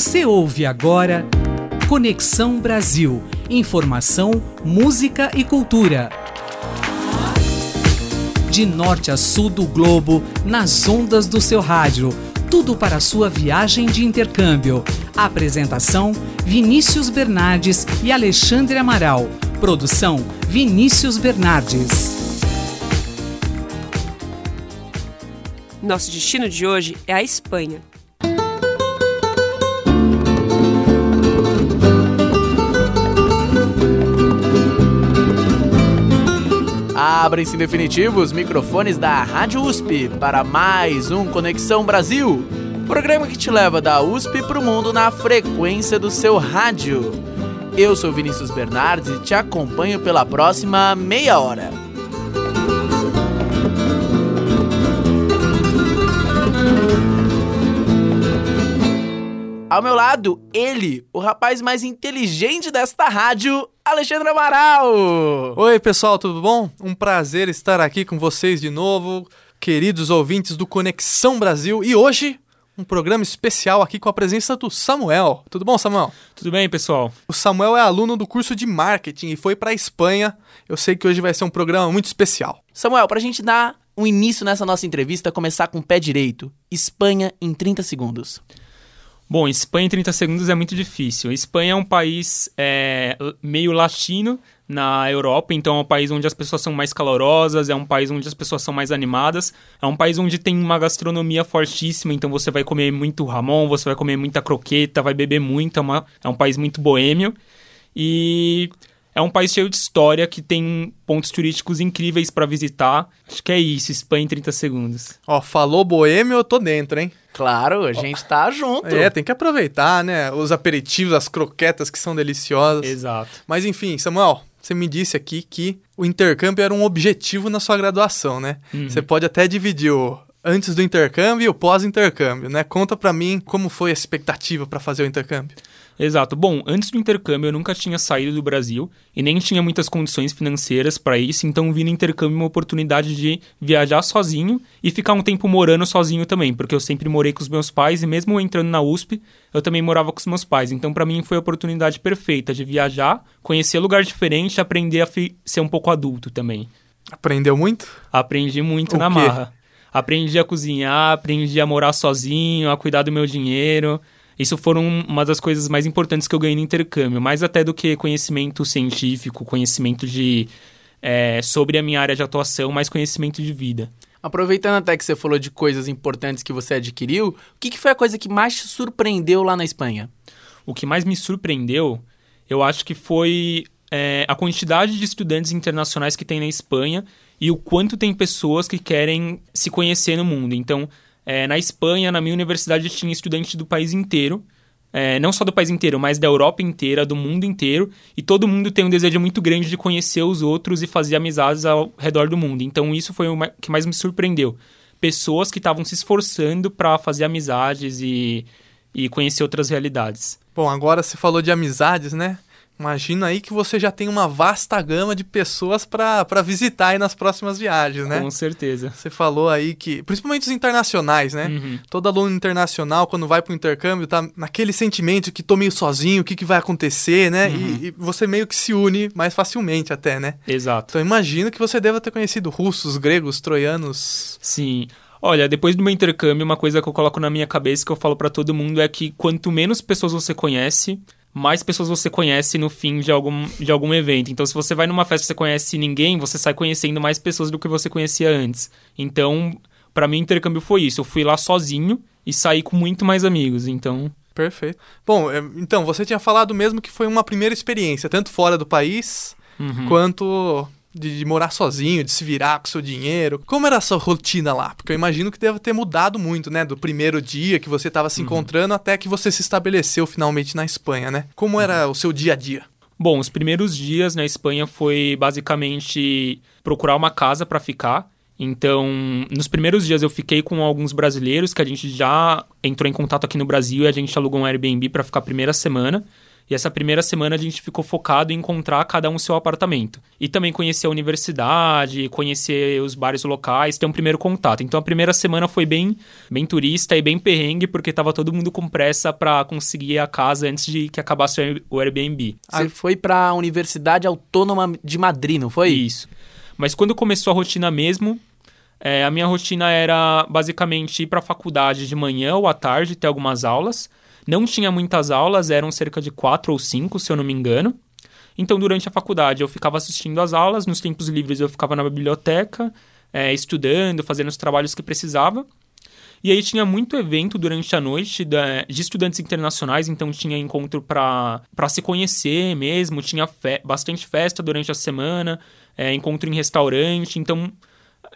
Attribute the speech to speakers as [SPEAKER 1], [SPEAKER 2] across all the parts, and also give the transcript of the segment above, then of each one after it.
[SPEAKER 1] Você ouve agora Conexão Brasil. Informação, música e cultura. De norte a sul do globo, nas ondas do seu rádio. Tudo para sua viagem de intercâmbio. Apresentação: Vinícius Bernardes e Alexandre Amaral. Produção: Vinícius Bernardes.
[SPEAKER 2] Nosso destino de hoje é a Espanha.
[SPEAKER 3] Abrem-se em definitivo os microfones da Rádio USP para mais um Conexão Brasil, programa que te leva da USP para o mundo na frequência do seu rádio. Eu sou Vinícius Bernardes e te acompanho pela próxima meia hora. Ao meu lado, ele, o rapaz mais inteligente desta rádio, Alexandre Amaral.
[SPEAKER 4] Oi, pessoal, tudo bom? Um prazer estar aqui com vocês de novo, queridos ouvintes do Conexão Brasil. E hoje, um programa especial aqui com a presença do Samuel. Tudo bom, Samuel?
[SPEAKER 5] Tudo bem, pessoal?
[SPEAKER 4] O Samuel é aluno do curso de marketing e foi para a Espanha. Eu sei que hoje vai ser um programa muito especial.
[SPEAKER 3] Samuel, para a gente dar um início nessa nossa entrevista, começar com o pé direito. Espanha em 30 segundos.
[SPEAKER 5] Bom, Espanha em 30 segundos é muito difícil. Espanha é um país é, meio latino na Europa, então é um país onde as pessoas são mais calorosas, é um país onde as pessoas são mais animadas, é um país onde tem uma gastronomia fortíssima, então você vai comer muito ramon, você vai comer muita croqueta, vai beber muito, é, uma, é um país muito boêmio. E é um país cheio de história que tem pontos turísticos incríveis para visitar. Acho que é isso, Espanha em 30 segundos.
[SPEAKER 4] Ó, falou boêmio, eu tô dentro, hein?
[SPEAKER 3] Claro, a gente tá junto.
[SPEAKER 4] É, tem que aproveitar, né? Os aperitivos, as croquetas que são deliciosas.
[SPEAKER 5] Exato.
[SPEAKER 4] Mas enfim, Samuel, você me disse aqui que o intercâmbio era um objetivo na sua graduação, né?
[SPEAKER 5] Uhum.
[SPEAKER 4] Você pode até dividir o antes do intercâmbio e o pós-intercâmbio, né? Conta pra mim como foi a expectativa para fazer o intercâmbio.
[SPEAKER 5] Exato. Bom, antes do intercâmbio eu nunca tinha saído do Brasil e nem tinha muitas condições financeiras para isso, então vi no intercâmbio uma oportunidade de viajar sozinho e ficar um tempo morando sozinho também, porque eu sempre morei com os meus pais e mesmo entrando na USP, eu também morava com os meus pais. Então para mim foi a oportunidade perfeita de viajar, conhecer lugar diferente, aprender a ser um pouco adulto também.
[SPEAKER 4] Aprendeu muito?
[SPEAKER 5] Aprendi muito
[SPEAKER 4] O
[SPEAKER 5] na
[SPEAKER 4] quê?
[SPEAKER 5] marra. Aprendi a cozinhar, aprendi a morar sozinho, a cuidar do meu dinheiro. Isso foram uma das coisas mais importantes que eu ganhei no intercâmbio, mais até do que conhecimento científico, conhecimento de é, sobre a minha área de atuação, mais conhecimento de vida.
[SPEAKER 3] Aproveitando até que você falou de coisas importantes que você adquiriu, o que, que foi a coisa que mais te surpreendeu lá na Espanha?
[SPEAKER 5] O que mais me surpreendeu, eu acho que foi é, a quantidade de estudantes internacionais que tem na Espanha e o quanto tem pessoas que querem se conhecer no mundo. Então, é, na Espanha, na minha universidade, tinha estudantes do país inteiro. É, não só do país inteiro, mas da Europa inteira, do mundo inteiro. E todo mundo tem um desejo muito grande de conhecer os outros e fazer amizades ao redor do mundo. Então, isso foi o que mais me surpreendeu. Pessoas que estavam se esforçando para fazer amizades e, e conhecer outras realidades.
[SPEAKER 4] Bom, agora você falou de amizades, né? Imagina aí que você já tem uma vasta gama de pessoas para visitar aí nas próximas viagens, né?
[SPEAKER 5] Com certeza.
[SPEAKER 4] Você falou aí que, principalmente os internacionais, né?
[SPEAKER 5] Uhum.
[SPEAKER 4] Todo aluno internacional, quando vai pro intercâmbio, tá naquele sentimento que tô meio sozinho, o que, que vai acontecer, né? E, e você meio que se une mais facilmente até, né?
[SPEAKER 5] Exato.
[SPEAKER 4] Então imagino que você deva ter conhecido russos, gregos, troianos.
[SPEAKER 5] Sim. Olha, depois do meu intercâmbio, uma coisa que eu coloco na minha cabeça que eu falo pra todo mundo é que quanto menos pessoas você conhece, mais pessoas você conhece no fim de algum, de algum evento. Então, se você vai numa festa e você conhece ninguém, você sai conhecendo mais pessoas do que você conhecia antes. Então, pra mim, o intercâmbio foi isso. Eu fui lá sozinho e saí com muito mais amigos. Então,
[SPEAKER 4] Perfeito. Bom, é, então, você tinha falado mesmo que foi uma primeira experiência, tanto fora do país,
[SPEAKER 5] uhum.
[SPEAKER 4] quanto de, morar sozinho, de se virar com seu dinheiro. Como era a sua rotina lá? Porque eu imagino que deve ter mudado muito, né? Do primeiro dia que você estava se encontrando até que você se estabeleceu finalmente na Espanha, né? Como era o seu dia a dia?
[SPEAKER 5] Bom, os primeiros dias na Espanha foi basicamente procurar uma casa para ficar. Então, nos primeiros dias eu fiquei com alguns brasileiros que a gente já entrou em contato aqui no Brasil e a gente alugou um Airbnb para ficar a primeira semana. E essa primeira semana a gente ficou focado em encontrar cada um seu apartamento. E também conhecer a universidade, conhecer os bares locais, ter um primeiro contato. Então a primeira semana foi bem, bem turista e bem perrengue, porque tava todo mundo com pressa para conseguir a casa antes de que acabasse o Airbnb.
[SPEAKER 3] Você foi para a Universidade Autônoma de Madrid, não foi?
[SPEAKER 5] Isso. Mas quando começou a rotina mesmo, é, a minha rotina era basicamente ir para a faculdade de manhã ou à tarde, ter algumas aulas. Não tinha muitas aulas, eram cerca de quatro ou cinco, se eu não me engano. Então, durante a faculdade, eu ficava assistindo às aulas, nos tempos livres, eu ficava na biblioteca, é, estudando, fazendo os trabalhos que precisava. E aí tinha muito evento durante a noite de estudantes internacionais, então tinha encontro para se conhecer mesmo, tinha fe bastante festa durante a semana, é, encontro em restaurante, então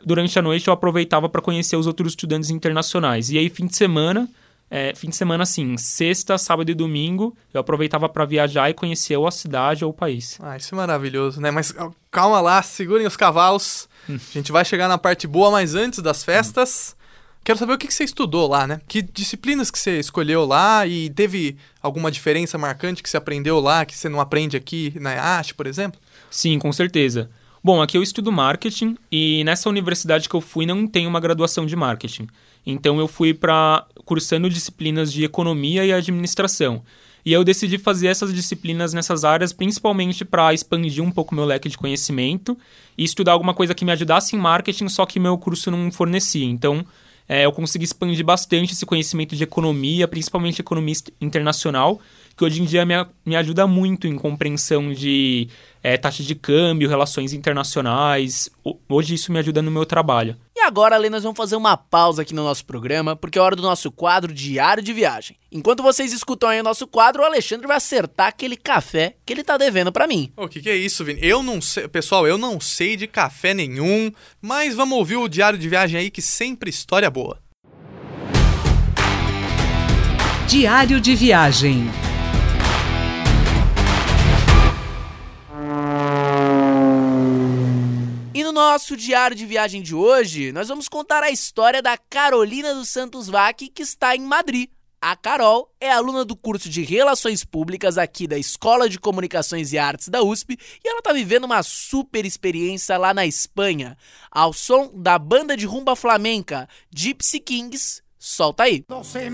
[SPEAKER 5] durante a noite eu aproveitava para conhecer os outros estudantes internacionais. E aí fim de semana é, fim de semana, assim, sexta, sábado e domingo, eu aproveitava para viajar e conhecer ou a cidade ou o país.
[SPEAKER 4] Ah, isso é maravilhoso, né? Mas calma lá, segurem os cavalos. Hum. a gente vai chegar na parte boa, mas antes das festas. Quero saber o que, você estudou lá, né? Que disciplinas que você escolheu lá e teve alguma diferença marcante que você aprendeu lá que você não aprende aqui na EASH, por exemplo?
[SPEAKER 5] Sim, com certeza. Bom, aqui eu estudo marketing e nessa universidade que eu fui não tem uma graduação de marketing. Então eu fui para cursando disciplinas de economia e administração. E eu decidi fazer essas disciplinas nessas áreas principalmente para expandir um pouco meu leque de conhecimento e estudar alguma coisa que me ajudasse em marketing, só que meu curso não fornecia. Então, é, eu consegui expandir bastante esse conhecimento de economia, principalmente economia internacional, que hoje em dia me, me ajuda muito em compreensão de é, taxa de câmbio, relações internacionais. Hoje isso me ajuda no meu trabalho.
[SPEAKER 3] E agora, Lê, nós vamos fazer uma pausa aqui no nosso programa, porque é hora do nosso quadro Diário de Viagem. Enquanto vocês escutam aí o nosso quadro, o Alexandre vai acertar aquele café que ele tá devendo para mim.
[SPEAKER 4] O que, que é isso, Vini? Eu não sei, pessoal, eu não sei de café nenhum, mas vamos ouvir o Diário de Viagem aí, que sempre história boa.
[SPEAKER 1] Diário de Viagem
[SPEAKER 3] nosso diário de viagem de hoje, nós vamos contar a história da Carolina dos Santos Vac, que está em Madrid. A Carol é aluna do curso de Relações Públicas aqui da Escola de Comunicações e Artes da USP e ela está vivendo uma super experiência lá na Espanha, ao som da banda de rumba flamenca Gypsy Kings. Solta aí. Quando se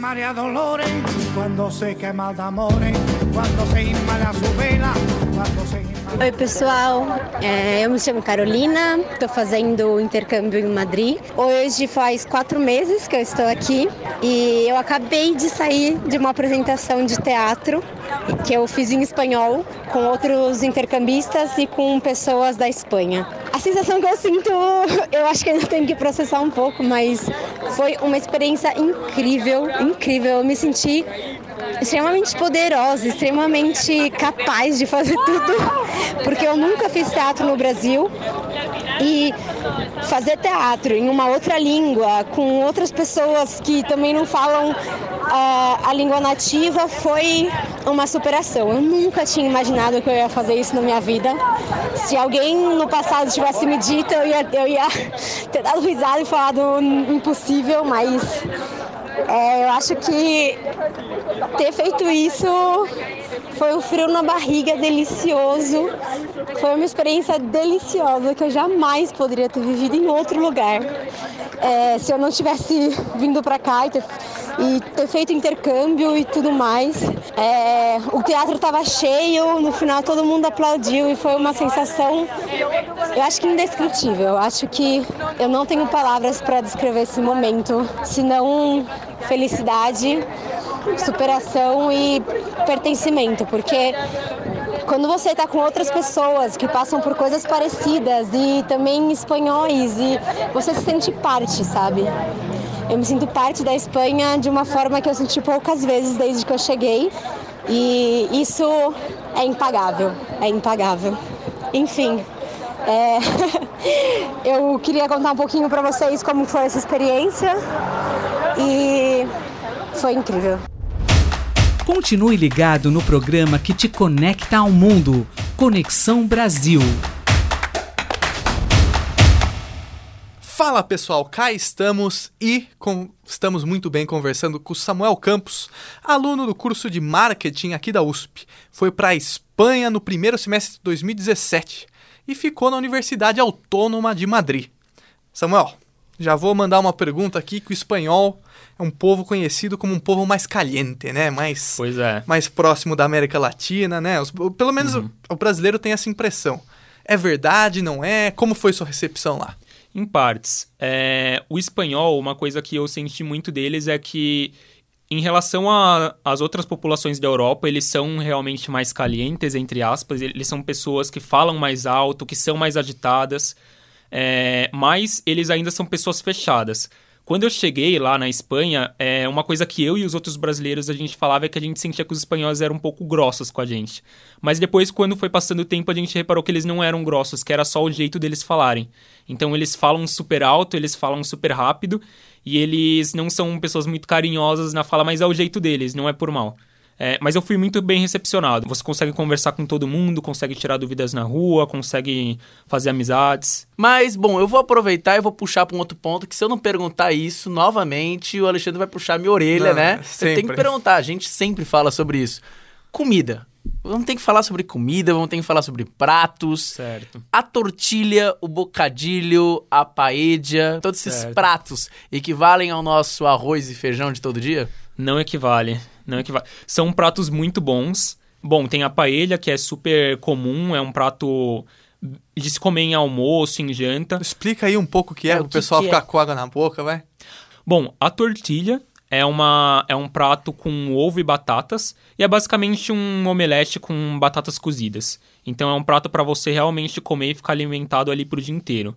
[SPEAKER 3] quando se
[SPEAKER 6] Oi, pessoal. É, eu me chamo Carolina, estou fazendo intercâmbio em Madrid. Hoje faz quatro meses que eu estou aqui e eu acabei de sair de uma apresentação de teatro que eu fiz em espanhol com outros intercambistas e com pessoas da Espanha. A sensação que eu sinto, eu acho que ainda tenho que processar um pouco, mas foi uma experiência incrível, incrível. Eu me senti extremamente poderosa, extremamente capaz de fazer tudo, porque eu nunca fiz teatro no Brasil e fazer teatro em uma outra língua, com outras pessoas que também não falam uh, a língua nativa, foi uma superação. Eu nunca tinha imaginado que eu ia fazer isso na minha vida. Se alguém no passado tivesse me dito, eu ia, eu ia ter dado risada e falado impossível, mas é, eu acho que ter feito isso foi um frio na barriga delicioso. Foi uma experiência deliciosa que eu jamais poderia ter vivido em outro lugar. É, se eu não tivesse vindo para cá e ter, e ter, feito intercâmbio e tudo mais. É, o teatro estava cheio, no final todo mundo aplaudiu e foi uma sensação, eu acho que indescritível. Eu acho que eu não tenho palavras para descrever esse momento, senão felicidade, superação e pertencimento, porque quando você está com outras pessoas que passam por coisas parecidas e também espanhóis e você se sente parte, sabe? Eu me sinto parte da Espanha de uma forma que eu senti poucas vezes desde que eu cheguei e isso é impagável, é impagável. Enfim, é... eu queria contar um pouquinho para vocês como foi essa experiência e foi incrível.
[SPEAKER 1] Continue ligado no programa que te conecta ao mundo. Conexão Brasil.
[SPEAKER 4] Fala pessoal, cá estamos e com- estamos muito bem conversando com Samuel Campos, aluno do curso de marketing aqui da USP. Foi para a Espanha no primeiro semestre de 2017 e ficou na Universidade Autônoma de Madrid. Samuel, já vou mandar uma pergunta aqui que o espanhol é um povo conhecido como um povo mais caliente, né? Mais
[SPEAKER 5] Pois é.
[SPEAKER 4] mais próximo da América Latina, né? Os- pelo menos o, o brasileiro tem essa impressão. É verdade, não é? Como foi sua recepção lá?
[SPEAKER 5] Em partes. É, o espanhol, uma coisa que eu senti muito deles é que, em relação às outras populações da Europa, eles são realmente mais calientes, entre aspas. Eles são pessoas que falam mais alto, que são mais agitadas, é, mas eles ainda são pessoas fechadas. Quando eu cheguei lá na Espanha, é, uma coisa que eu e os outros brasileiros a gente falava é que a gente sentia que os espanhóis eram um pouco grossos com a gente. Mas depois, quando foi passando o tempo, a gente reparou que eles não eram grossos, que era só o jeito deles falarem. Então eles falam super alto, eles falam super rápido, e eles não são pessoas muito carinhosas na fala, mas é o jeito deles, não é por mal. É, mas eu fui muito bem recepcionado. Você consegue conversar com todo mundo, consegue tirar dúvidas na rua, consegue fazer amizades.
[SPEAKER 3] Mas, bom, eu vou aproveitar e vou puxar para um outro ponto, que se eu não perguntar isso novamente, o Alexandre vai puxar minha orelha,
[SPEAKER 4] Não,
[SPEAKER 3] né? Você tem que
[SPEAKER 4] sempre.
[SPEAKER 3] perguntar, a gente sempre fala sobre isso. Comida. Vamos ter que falar sobre comida, vamos ter que falar sobre pratos.
[SPEAKER 5] Certo.
[SPEAKER 3] A tortilha, o bocadilho, a paella, todos esses
[SPEAKER 5] Certo.
[SPEAKER 3] pratos equivalem ao nosso arroz e feijão de todo dia?
[SPEAKER 5] Não equivale. Não equivale. São pratos muito bons. Bom, tem a paella, que é super comum, é um prato de se comer em almoço, em janta.
[SPEAKER 4] Explica aí um pouco o que é,
[SPEAKER 3] É, o que
[SPEAKER 4] pessoal
[SPEAKER 3] que
[SPEAKER 4] ficar
[SPEAKER 3] é?
[SPEAKER 4] com água na boca, vai.
[SPEAKER 5] Bom, a tortilha é, uma, é um prato com ovo e batatas e é basicamente um omelete com batatas cozidas. Então é um prato para você realmente comer e ficar alimentado ali pro dia inteiro.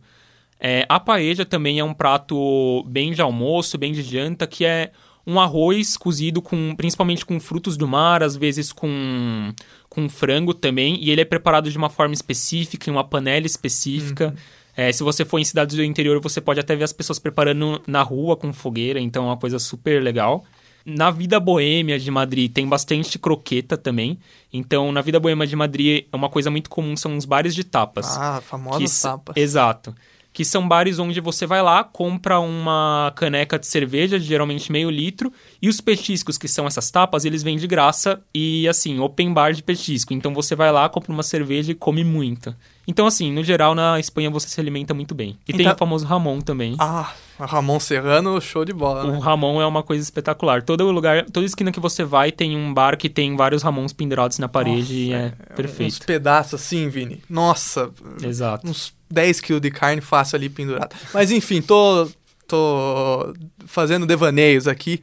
[SPEAKER 5] É, a paella também é um prato bem de almoço, bem de janta, que é um arroz cozido com principalmente com frutos do mar, às vezes com, com frango também, e ele é preparado de uma forma específica, em uma panela específica. É, se você for em cidades do interior, você pode até ver as pessoas preparando na rua com fogueira, então é uma coisa super legal. Na vida boêmia de Madrid tem bastante croqueta também. Então, na vida boêmia de Madrid, uma coisa muito comum são os bares de tapas.
[SPEAKER 4] Ah,
[SPEAKER 5] Que
[SPEAKER 4] famosas
[SPEAKER 5] s-
[SPEAKER 4] tapas.
[SPEAKER 5] Exato. Que são bares onde você vai lá, compra uma caneca de cerveja, geralmente meio litro, e os petiscos, que são essas tapas, eles vêm de graça e, assim, open bar de petisco. Então você vai lá, compra uma cerveja e come muito. Então, assim, no geral, na Espanha você se alimenta muito bem. E tem
[SPEAKER 4] Então-
[SPEAKER 5] o famoso Ramon também.
[SPEAKER 4] Ah, Ramon Serrano, show de bola,
[SPEAKER 5] O
[SPEAKER 4] né?
[SPEAKER 5] Ramon é uma coisa espetacular. Todo lugar, toda esquina que você vai tem um bar que tem vários Ramons pendurados na parede e é,
[SPEAKER 4] Uns
[SPEAKER 5] perfeito.
[SPEAKER 4] pedaços assim, Vini. Nossa,
[SPEAKER 5] Exato.
[SPEAKER 4] uns 10 quilos de carne fácil ali pendurado. Mas enfim, tô, tô fazendo devaneios aqui.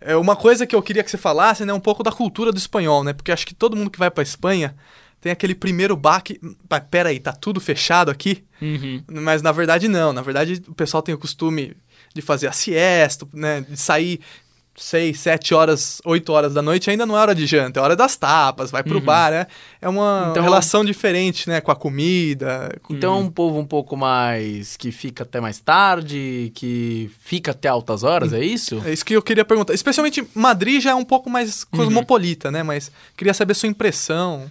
[SPEAKER 4] É uma coisa que eu queria que você falasse, né, um pouco da cultura do espanhol, né? Porque acho que todo mundo que vai pra Espanha tem aquele primeiro baque. Mas peraí, tá tudo fechado aqui?
[SPEAKER 5] Uhum.
[SPEAKER 4] Mas na verdade não. Na verdade o pessoal tem o costume de fazer a siesta, né? De sair 6, 7 horas, 8 horas da noite, ainda não é hora de janta, é hora das tapas, vai pro bar, né? É uma
[SPEAKER 3] Então-
[SPEAKER 4] relação diferente, né? Com a comida. com-
[SPEAKER 3] Então é um povo um pouco mais que fica até mais tarde, que fica até altas horas, é isso?
[SPEAKER 4] É isso que eu queria perguntar. Especialmente Madrid já é um pouco mais cosmopolita, né? Mas queria saber sua impressão.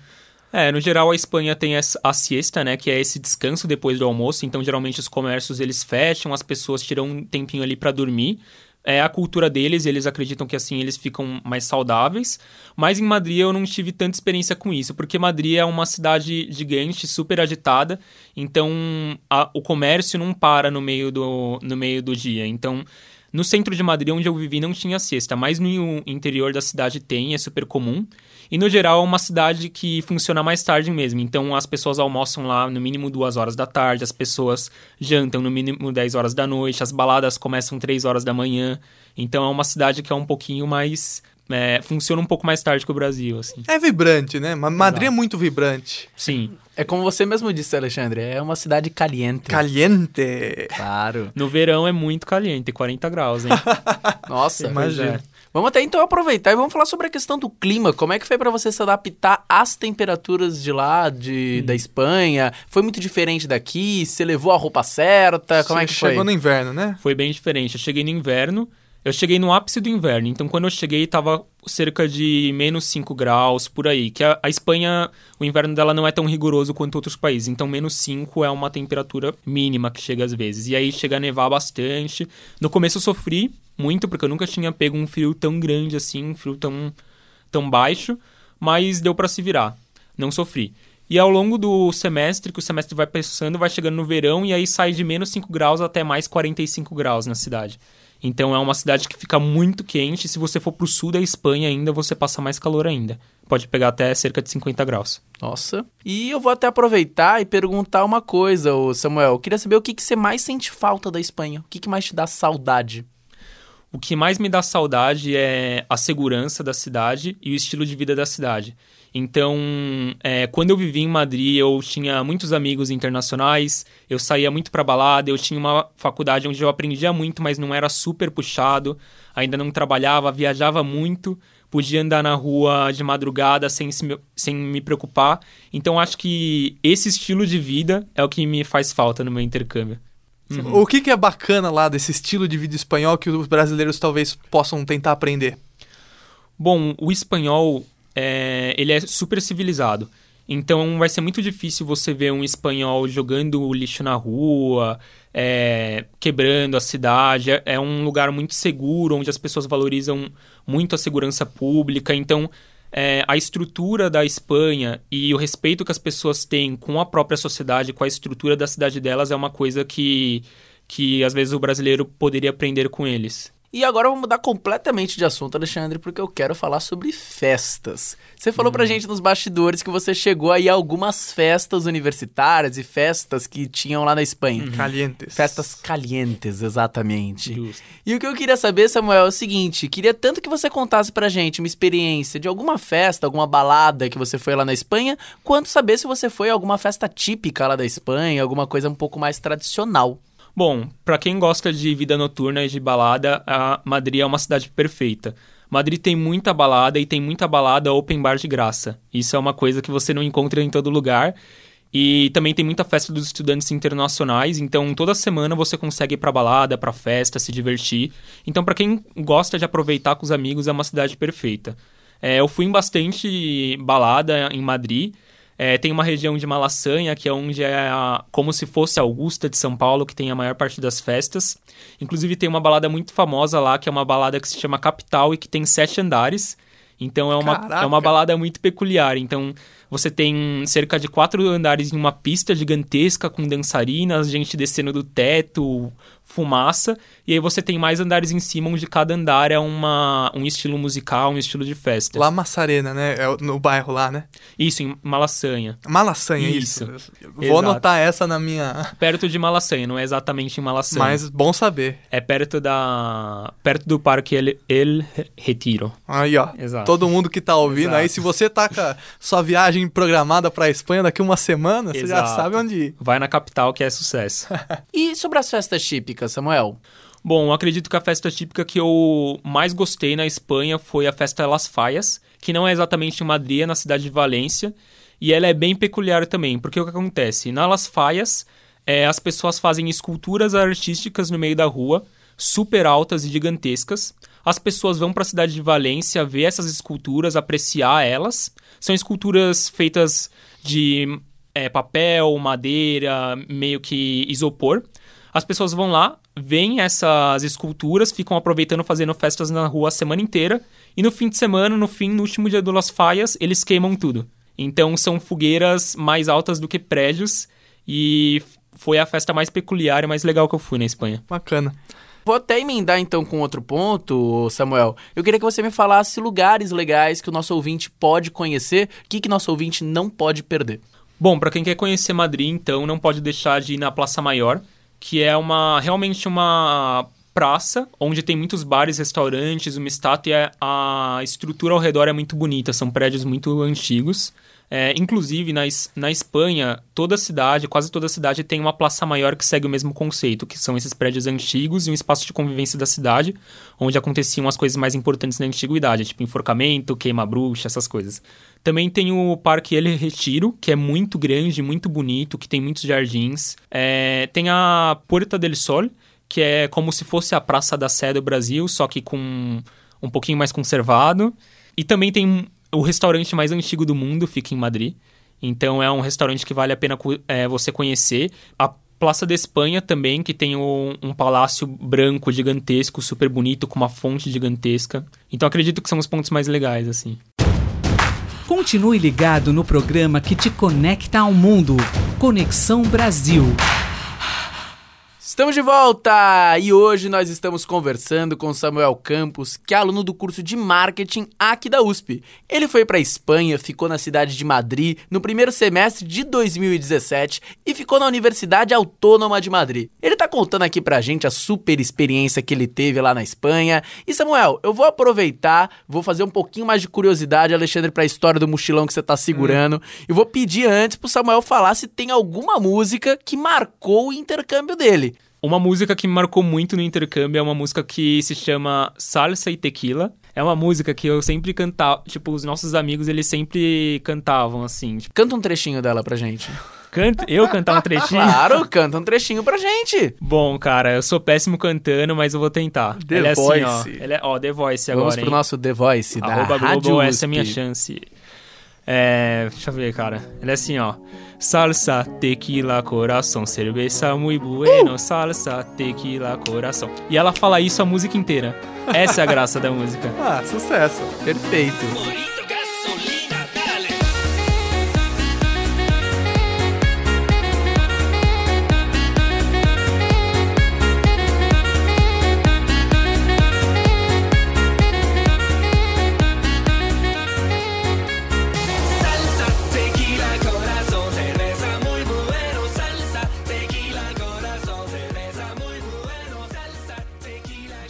[SPEAKER 5] É, no geral a Espanha tem essa- a siesta, né, que é esse descanso depois do almoço, então geralmente os comércios eles fecham, as pessoas tiram um tempinho ali pra dormir. É a cultura deles, eles acreditam que assim eles ficam mais saudáveis. Mas em Madrid eu não tive tanta experiência com isso, porque Madrid é uma cidade gigante, super agitada, então a- o comércio não para no meio do, no meio do dia. Então no centro de Madrid, onde eu vivi, não tinha siesta, mas no interior da cidade tem, é super comum. E no geral é uma cidade que funciona mais tarde mesmo. Então as pessoas almoçam lá no mínimo duas horas da tarde, as pessoas jantam no mínimo 10 horas da noite, as baladas começam 3 horas da manhã. Então é uma cidade que é um pouquinho mais. É, funciona um pouco mais tarde que o Brasil, assim.
[SPEAKER 4] É vibrante, né? Ma- Madrid é
[SPEAKER 5] Exato.
[SPEAKER 4] muito vibrante.
[SPEAKER 5] Sim.
[SPEAKER 3] É como você mesmo disse, Alexandre, é uma cidade caliente.
[SPEAKER 4] Caliente.
[SPEAKER 3] Claro.
[SPEAKER 5] No verão é muito caliente, 40 graus, hein?
[SPEAKER 3] Nossa,
[SPEAKER 4] Imagino.
[SPEAKER 3] pois é. Vamos até então aproveitar e vamos falar sobre a questão do clima. Como é que foi pra você se adaptar às temperaturas de lá, de,
[SPEAKER 4] Hum.
[SPEAKER 3] da Espanha? Foi muito diferente daqui? Você levou a roupa certa? Como é que foi?
[SPEAKER 4] Chegou no inverno, né?
[SPEAKER 5] Foi bem diferente. Eu cheguei no inverno, Eu cheguei no ápice do inverno, então quando eu cheguei estava cerca de menos 5 graus por aí. Que a, a, Espanha, o inverno dela não é tão rigoroso quanto outros países, então menos 5 é uma temperatura mínima que chega às vezes. E aí chega a nevar bastante. No começo eu sofri muito, porque eu nunca tinha pego um frio tão grande assim, um frio tão, tão baixo, mas deu para se virar. Não sofri. E ao longo do semestre, que o semestre vai passando, vai chegando no verão e aí sai de menos 5 graus até mais 45 graus na cidade. Então é uma cidade que fica muito quente. Se você for para o sul da Espanha ainda, você passa mais calor ainda. Pode pegar até cerca de 50 graus.
[SPEAKER 3] Nossa. E eu vou até aproveitar e perguntar uma coisa, Samuel. Eu queria saber o que, que você mais sente falta da Espanha. O que, que mais te dá saudade?
[SPEAKER 5] O que mais me dá saudade é a segurança da cidade e o estilo de vida da cidade. Então, é, quando eu vivi em Madrid, eu tinha muitos amigos internacionais, eu saía muito para balada, eu tinha uma faculdade onde eu aprendia muito, mas não era super puxado, ainda não trabalhava, viajava muito, podia andar na rua de madrugada sem, se, sem me preocupar. Então, acho que esse estilo de vida é o que me faz falta no meu intercâmbio.
[SPEAKER 4] Uhum. O que, que é bacana lá desse estilo de vida espanhol que os brasileiros talvez possam tentar aprender?
[SPEAKER 5] Bom, o espanhol é, ele é super civilizado. Então vai ser muito difícil você ver um espanhol jogando lixo na rua, é, quebrando a cidade. É, é um lugar muito seguro, onde as pessoas valorizam muito a segurança pública. Então é, a estrutura da Espanha e o respeito que as pessoas têm com a própria sociedade, com a estrutura da cidade delas, é uma coisa que, que às vezes o brasileiro poderia aprender com eles.
[SPEAKER 3] E agora vamos mudar completamente de assunto, Alexandre, porque eu quero falar sobre festas. Você falou hum. pra gente nos bastidores que você chegou aí a algumas festas universitárias e festas que tinham lá na Espanha.
[SPEAKER 4] Uhum. Calientes.
[SPEAKER 3] Festas calientes, exatamente. Justo. E o que eu queria saber, Samuel, é o seguinte: queria tanto que você contasse pra gente uma experiência de alguma festa, alguma balada que você foi lá na Espanha, quanto saber se você foi a alguma festa típica lá da Espanha, alguma coisa um pouco mais tradicional.
[SPEAKER 5] Bom, para quem gosta de vida noturna e de balada, a Madrid é uma cidade perfeita. Madrid tem muita balada e tem muita balada open bar de graça. Isso é uma coisa que você não encontra em todo lugar. E também tem muita festa dos estudantes internacionais, então toda semana você consegue ir pra balada, pra festa, se divertir. Então, para quem gosta de aproveitar com os amigos, é uma cidade perfeita. É, eu fui em bastante balada em Madrid. É, tem uma região de Malasanha, que é onde é a, como se fosse a Augusta de São Paulo, que tem a maior parte das festas. Inclusive tem uma balada muito famosa lá, que é uma balada que se chama Capital e que tem sete andares. Então é uma, é uma balada muito peculiar. Então você tem cerca de quatro andares em uma pista gigantesca com dançarinas, gente descendo do teto, fumaça, e aí você tem mais andares em cima, onde cada andar é uma, um estilo musical, um estilo de festa.
[SPEAKER 4] Lá Massarena, né? É no bairro lá, né?
[SPEAKER 5] Isso, em Malasanha.
[SPEAKER 4] Malasanha, isso. isso. Vou anotar essa na minha...
[SPEAKER 5] Perto de Malasanha, não é exatamente em Malasanha.
[SPEAKER 4] Mas bom saber.
[SPEAKER 5] É perto da... perto do Parque El, El Retiro.
[SPEAKER 4] Aí, ó. Exato. Todo mundo que tá ouvindo Exato. aí, se você tá com a sua viagem programada pra Espanha daqui uma semana, Exato. você já sabe onde ir.
[SPEAKER 5] Vai na capital que é sucesso.
[SPEAKER 3] e sobre as festas típicas? típica, Samuel?
[SPEAKER 5] Bom, acredito que a festa típica que eu mais gostei na Espanha foi a festa Las Fallas, que não é exatamente em Madrid, é na cidade de Valência, e ela é bem peculiar também, porque o que acontece? Na Las Fallas, é, as pessoas fazem esculturas artísticas no meio da rua, super altas e gigantescas. As pessoas vão para a cidade de Valência ver essas esculturas, apreciar elas. São esculturas feitas de é, papel, madeira, meio que isopor. As pessoas vão lá, veem essas esculturas, ficam aproveitando fazendo festas na rua a semana inteira. E no fim de semana, no fim, no último dia do Las Fallas, eles queimam tudo. Então são fogueiras mais altas do que prédios. E foi a festa mais peculiar e mais legal que eu fui na Espanha.
[SPEAKER 4] Bacana.
[SPEAKER 3] Vou até emendar então com outro ponto, Samuel. Eu queria que você me falasse lugares legais que o nosso ouvinte pode conhecer, o que, que nosso ouvinte não pode perder.
[SPEAKER 5] Bom, para quem quer conhecer Madrid, então, não pode deixar de ir na Praça Maior, que é uma realmente uma praça onde tem muitos bares, restaurantes, uma estátua e a estrutura ao redor é muito bonita, são prédios muito antigos. É, inclusive, na, na Espanha, toda cidade, quase toda cidade, tem uma praça maior que segue o mesmo conceito, que são esses prédios antigos e um espaço de convivência da cidade, onde aconteciam as coisas mais importantes na antiguidade, tipo enforcamento, queima-bruxa, essas coisas. Também tem o Parque El Retiro, que é muito grande, muito bonito, que tem muitos jardins. É, tem a Puerta del Sol, que é como se fosse a Praça da Sé do Brasil, só que com um pouquinho mais conservado. E também tem o restaurante mais antigo do mundo, fica em Madrid. Então é um restaurante que vale a pena é, você conhecer. A Praça da Espanha também, que tem um, um, palácio branco gigantesco, super bonito, com uma fonte gigantesca. Então acredito que são os pontos mais legais, assim.
[SPEAKER 1] Continue ligado no programa que te conecta ao mundo. Conexão Brasil.
[SPEAKER 3] Estamos de volta e hoje nós estamos conversando com Samuel Campos, que é aluno do curso de marketing aqui da USP. Ele foi para Espanha, ficou na cidade de Madrid no primeiro semestre de 2017 e ficou na Universidade Autônoma de Madrid. Ele está contando aqui pra gente a super experiência que ele teve lá na Espanha. E Samuel, eu vou aproveitar, vou fazer um pouquinho mais de curiosidade, Alexandre, para a história do mochilão que você está segurando. Hum. E vou pedir antes pro Samuel falar se tem alguma música que marcou o intercâmbio dele.
[SPEAKER 5] Uma música que me marcou muito no intercâmbio é uma música que se chama Salsa e Tequila. É uma música que eu sempre cantava, tipo, os nossos amigos, eles sempre cantavam, assim. Tipo...
[SPEAKER 3] Canta um trechinho dela pra gente.
[SPEAKER 5] Canta... Eu cantar um trechinho?
[SPEAKER 3] Claro, canta um trechinho pra gente.
[SPEAKER 5] Bom, cara, eu sou péssimo cantando, mas eu vou tentar.
[SPEAKER 3] The
[SPEAKER 5] Ele é
[SPEAKER 3] Voice.
[SPEAKER 5] assim, ó. Ele é, ó, The Voice
[SPEAKER 3] Vamos
[SPEAKER 5] agora,
[SPEAKER 3] pro
[SPEAKER 5] hein?
[SPEAKER 3] nosso The Voice da
[SPEAKER 5] Arroba
[SPEAKER 3] Rádio
[SPEAKER 5] Globo,
[SPEAKER 3] USP.
[SPEAKER 5] essa é a minha chance. É, deixa eu ver, cara. Ele é assim, ó. Salsa, tequila, coração, cerveja muy bueno, salsa, tequila, coração. E ela fala isso a música inteira. Essa é a graça da música.
[SPEAKER 4] Ah, sucesso.
[SPEAKER 3] Perfeito.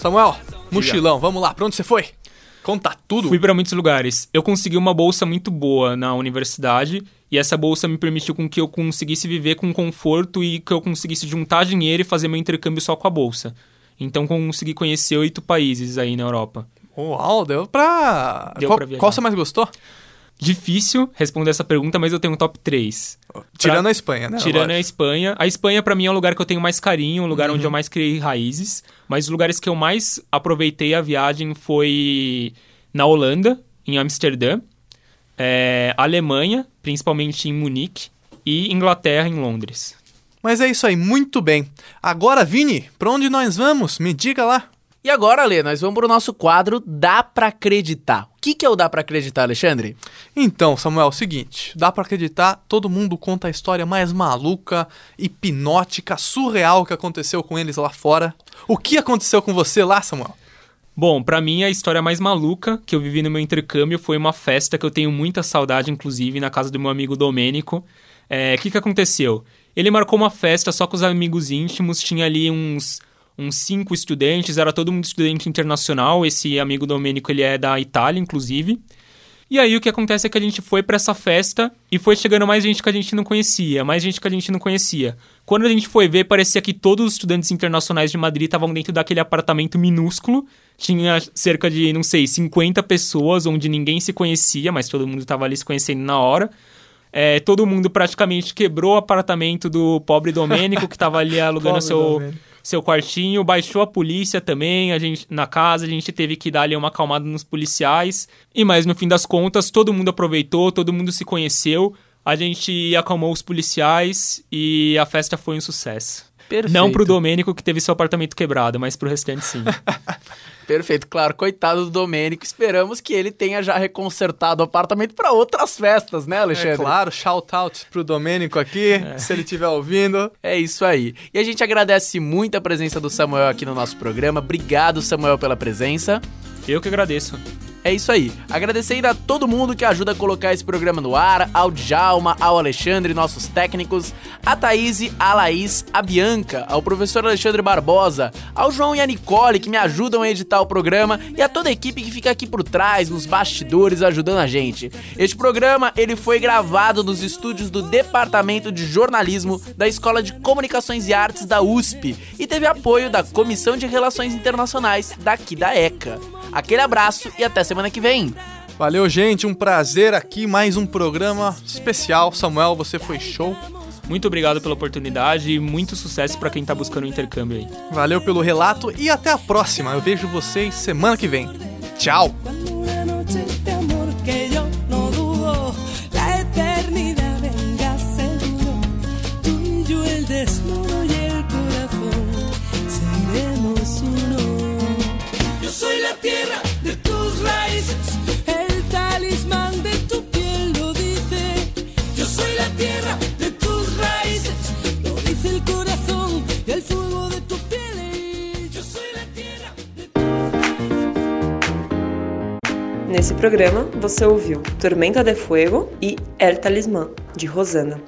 [SPEAKER 4] Samuel, mochilão, vamos lá, pra onde você foi? Conta tudo.
[SPEAKER 5] Fui para muitos lugares. Eu consegui uma bolsa muito boa na universidade e essa bolsa me permitiu com que eu conseguisse viver com conforto e que eu conseguisse juntar dinheiro e fazer meu intercâmbio só com a bolsa. Então consegui conhecer oito países aí na Europa.
[SPEAKER 4] Uau, deu pra.
[SPEAKER 5] Deu
[SPEAKER 4] qual,
[SPEAKER 5] pra viajar.
[SPEAKER 4] qual você mais gostou?
[SPEAKER 5] Difícil responder essa pergunta, mas eu tenho um top 3.
[SPEAKER 4] Tirando a Espanha, né?
[SPEAKER 5] Tirando a. Espanha. A Espanha, pra mim, é o lugar que eu tenho mais carinho, o lugar
[SPEAKER 4] Uhum.
[SPEAKER 5] onde eu mais criei raízes. Mas os lugares que eu mais aproveitei a viagem foi na Holanda, em Amsterdã, é, Alemanha, principalmente em Munique, e Inglaterra, em Londres.
[SPEAKER 4] Mas é isso aí, muito bem. Agora, Vini, pra onde nós vamos? Me diga lá.
[SPEAKER 3] E agora, Lê, nós vamos pro nosso quadro Dá Pra Acreditar. O que, que é o Dá Pra Acreditar, Alexandre?
[SPEAKER 4] Então, Samuel, é o seguinte, dá pra acreditar, todo mundo conta a história mais maluca, hipnótica, surreal que aconteceu com eles lá fora. O que aconteceu com você lá, Samuel?
[SPEAKER 5] Bom, pra mim a história mais maluca que eu vivi no meu intercâmbio foi uma festa que eu tenho muita saudade, inclusive, na casa do meu amigo Domênico. É, O que, que aconteceu? Ele marcou uma festa só com os amigos íntimos, tinha ali uns, uns cinco estudantes, era todo mundo estudante internacional. Esse amigo Domênico, ele é da Itália, inclusive. E aí o que acontece é que a gente foi pra essa festa e foi chegando mais gente que a gente não conhecia, mais gente que a gente não conhecia. Quando a gente foi ver, parecia que todos os estudantes internacionais de Madrid estavam dentro daquele apartamento minúsculo. Tinha cerca de, não sei, 50 pessoas, onde ninguém se conhecia, mas todo mundo estava ali se conhecendo na hora. É, todo mundo praticamente quebrou o apartamento do pobre Domênico, que estava ali alugando seu,
[SPEAKER 4] Domênico.
[SPEAKER 5] Seu quartinho, baixou a polícia também, a gente na casa, a gente teve que dar ali uma acalmada nos policiais. E mas no fim das contas, todo mundo aproveitou, todo mundo se conheceu, a gente acalmou os policiais e a festa foi um sucesso.
[SPEAKER 3] Perfeito.
[SPEAKER 5] Não pro Domênico que teve seu apartamento quebrado, mas pro restante sim.
[SPEAKER 3] Perfeito, claro. Coitado do Domênico. Esperamos que ele tenha já reconsertado o apartamento para outras festas, né, Alexandre?
[SPEAKER 4] É claro, shout out pro Domênico aqui, se ele estiver ouvindo.
[SPEAKER 3] É isso aí. E a gente agradece muito a presença do Samuel aqui no nosso programa. Obrigado, Samuel, pela presença.
[SPEAKER 5] Eu que agradeço.
[SPEAKER 3] É isso aí. Agradecendo a todo mundo que ajuda a colocar esse programa no ar, ao Djalma, ao Alexandre, nossos técnicos, a Thaís, a Laís, a Bianca, ao professor Alexandre Barbosa, ao João e a Nicole que me ajudam a editar o programa e a toda a equipe que fica aqui por trás, nos bastidores, ajudando a gente. Este programa, ele foi gravado nos estúdios do Departamento de Jornalismo da Escola de Comunicações e Artes da USP e teve apoio da Comissão de Relações Internacionais daqui da ECA. Aquele abraço e até semana que vem.
[SPEAKER 4] Valeu, gente, um prazer aqui, mais um programa especial. Samuel, você foi show.
[SPEAKER 5] Muito obrigado pela oportunidade e muito sucesso para quem tá buscando o intercâmbio aí.
[SPEAKER 4] Valeu pelo relato e até a próxima. Eu vejo vocês semana que vem. Tchau!
[SPEAKER 7] Cuando la tierra de tus raíces, el talismán de tu piel lo dice. Yo soy la tierra de tus raíces, lo dice el corazón y el fuego de tu piel. Yo soy la tierra de
[SPEAKER 2] Nesse programa, você ouviu Tormenta de Fuego e El Talismã, de Rosana.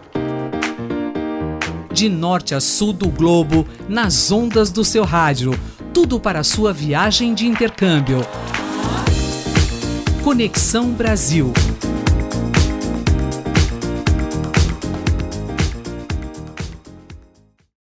[SPEAKER 1] De norte a sul do globo, nas ondas do seu rádio. Tudo para sua viagem de intercâmbio. Conexão Brasil.